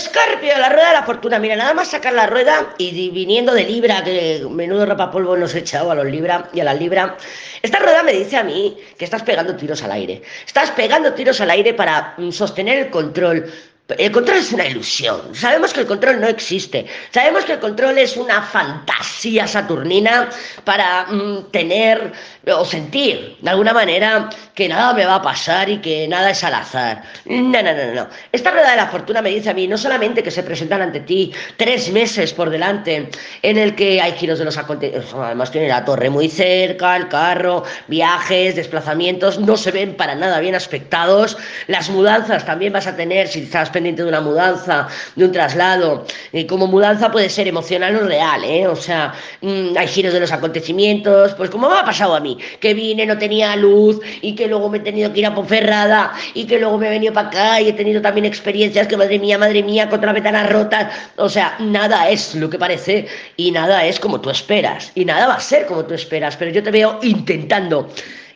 Escorpio, la rueda de la fortuna. Mira, nada más sacar la rueda y viniendo de Libra, que menudo polvo nos he echado a los Libra y a las Libra. Esta rueda me dice a mí que estás pegando tiros al aire. Estás pegando tiros al aire para mm, sostener el control, el control es una ilusión. Sabemos que el control no existe. Sabemos que el control es una fantasía saturnina para mm, tener o sentir de alguna manera que nada me va a pasar y que nada es al azar. No, no, no, no. Esta rueda de la fortuna me dice a mí no solamente que se presentan ante ti tres meses por delante en el que hay giros de los acontecimientos, además tiene la torre muy cerca, el carro, viajes, desplazamientos, no se ven para nada bien aspectados. Las mudanzas también vas a tener si estás pendiente de una mudanza, de un traslado. Y como mudanza puede ser emocional o real, ¿eh? O sea, mm, hay giros de los acontecimientos, pues como me ha pasado a mí que vine, no tenía luz y que luego me he tenido que ir a Ponferrada y que luego me he venido para acá y he tenido también experiencias que madre mía, madre mía, contra ventanas rotas. O sea, nada es lo que parece y nada es como tú esperas y nada va a ser como tú esperas, pero yo te veo intentando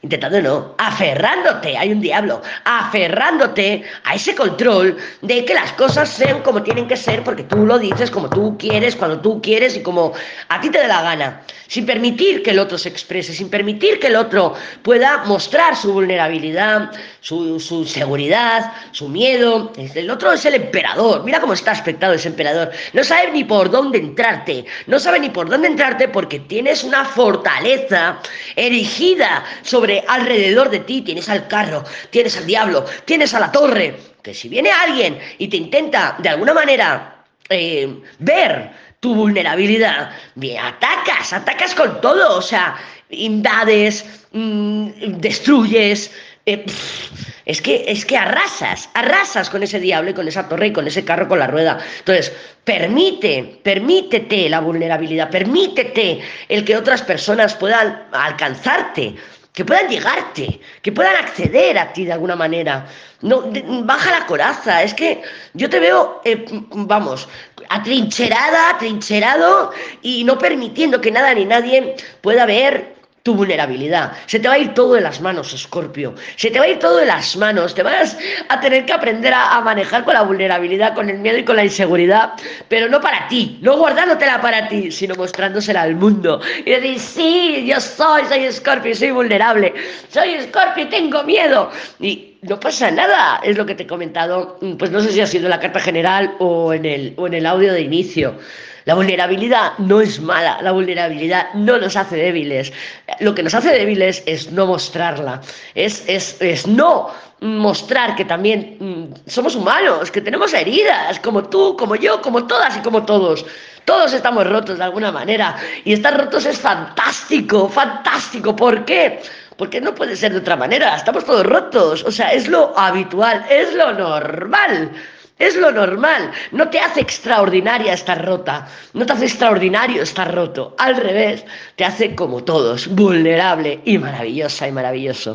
intentando no, aferrándote, hay un diablo, aferrándote a ese control de que las cosas sean como tienen que ser porque tú lo dices como tú quieres, cuando tú quieres y como a ti te dé la gana, sin permitir que el otro se exprese, sin permitir que el otro pueda mostrar su vulnerabilidad, su, su seguridad, su miedo. El otro es el emperador, mira cómo está aspectado ese emperador, no sabe ni por dónde entrarte, no sabe ni por dónde entrarte porque tienes una fortaleza erigida sobre alrededor de ti tienes al carro, tienes al diablo, tienes a la torre, que si viene alguien y te intenta de alguna manera eh, ver tu vulnerabilidad, atacas, atacas con todo, o sea, invades, mm, destruyes. Eh, es que, es que arrasas, arrasas con ese diablo y con esa torre y con ese carro con la rueda. Entonces, permite, permítete la vulnerabilidad, permítete el que otras personas puedan alcanzarte que puedan llegarte, que puedan acceder a ti de alguna manera. No, baja la coraza, es que yo te veo, eh, vamos, atrincherada, atrincherado y no permitiendo que nada ni nadie pueda ver tu vulnerabilidad. Se te va a ir todo de las manos, Escorpio. Se te va a ir todo de las manos. Te vas a tener que aprender a, manejar con la vulnerabilidad, con el miedo y con la inseguridad, pero no para ti, no guardándotela para ti, sino mostrándosela al mundo. Y decir, sí, yo soy, soy Escorpio, soy vulnerable. Soy Escorpio tengo miedo. Y no pasa nada, es lo que te he comentado, pues no sé si ha sido en la carta general o en el, o en el audio de inicio. La vulnerabilidad no es mala, la vulnerabilidad no nos hace débiles. Lo que nos hace débiles es no mostrarla, es, es, es no mostrar que también mm, somos humanos, que tenemos heridas, como tú, como yo, como todas y como todos. Todos estamos rotos de alguna manera y estar rotos es fantástico, fantástico. ¿Por qué? Porque no puede ser de otra manera, estamos todos rotos, o sea, es lo habitual, es lo normal. Es lo normal. No te hace extraordinaria estar rota. No te hace extraordinario estar roto. Al revés, te hace como todos, vulnerable y maravillosa y maravilloso.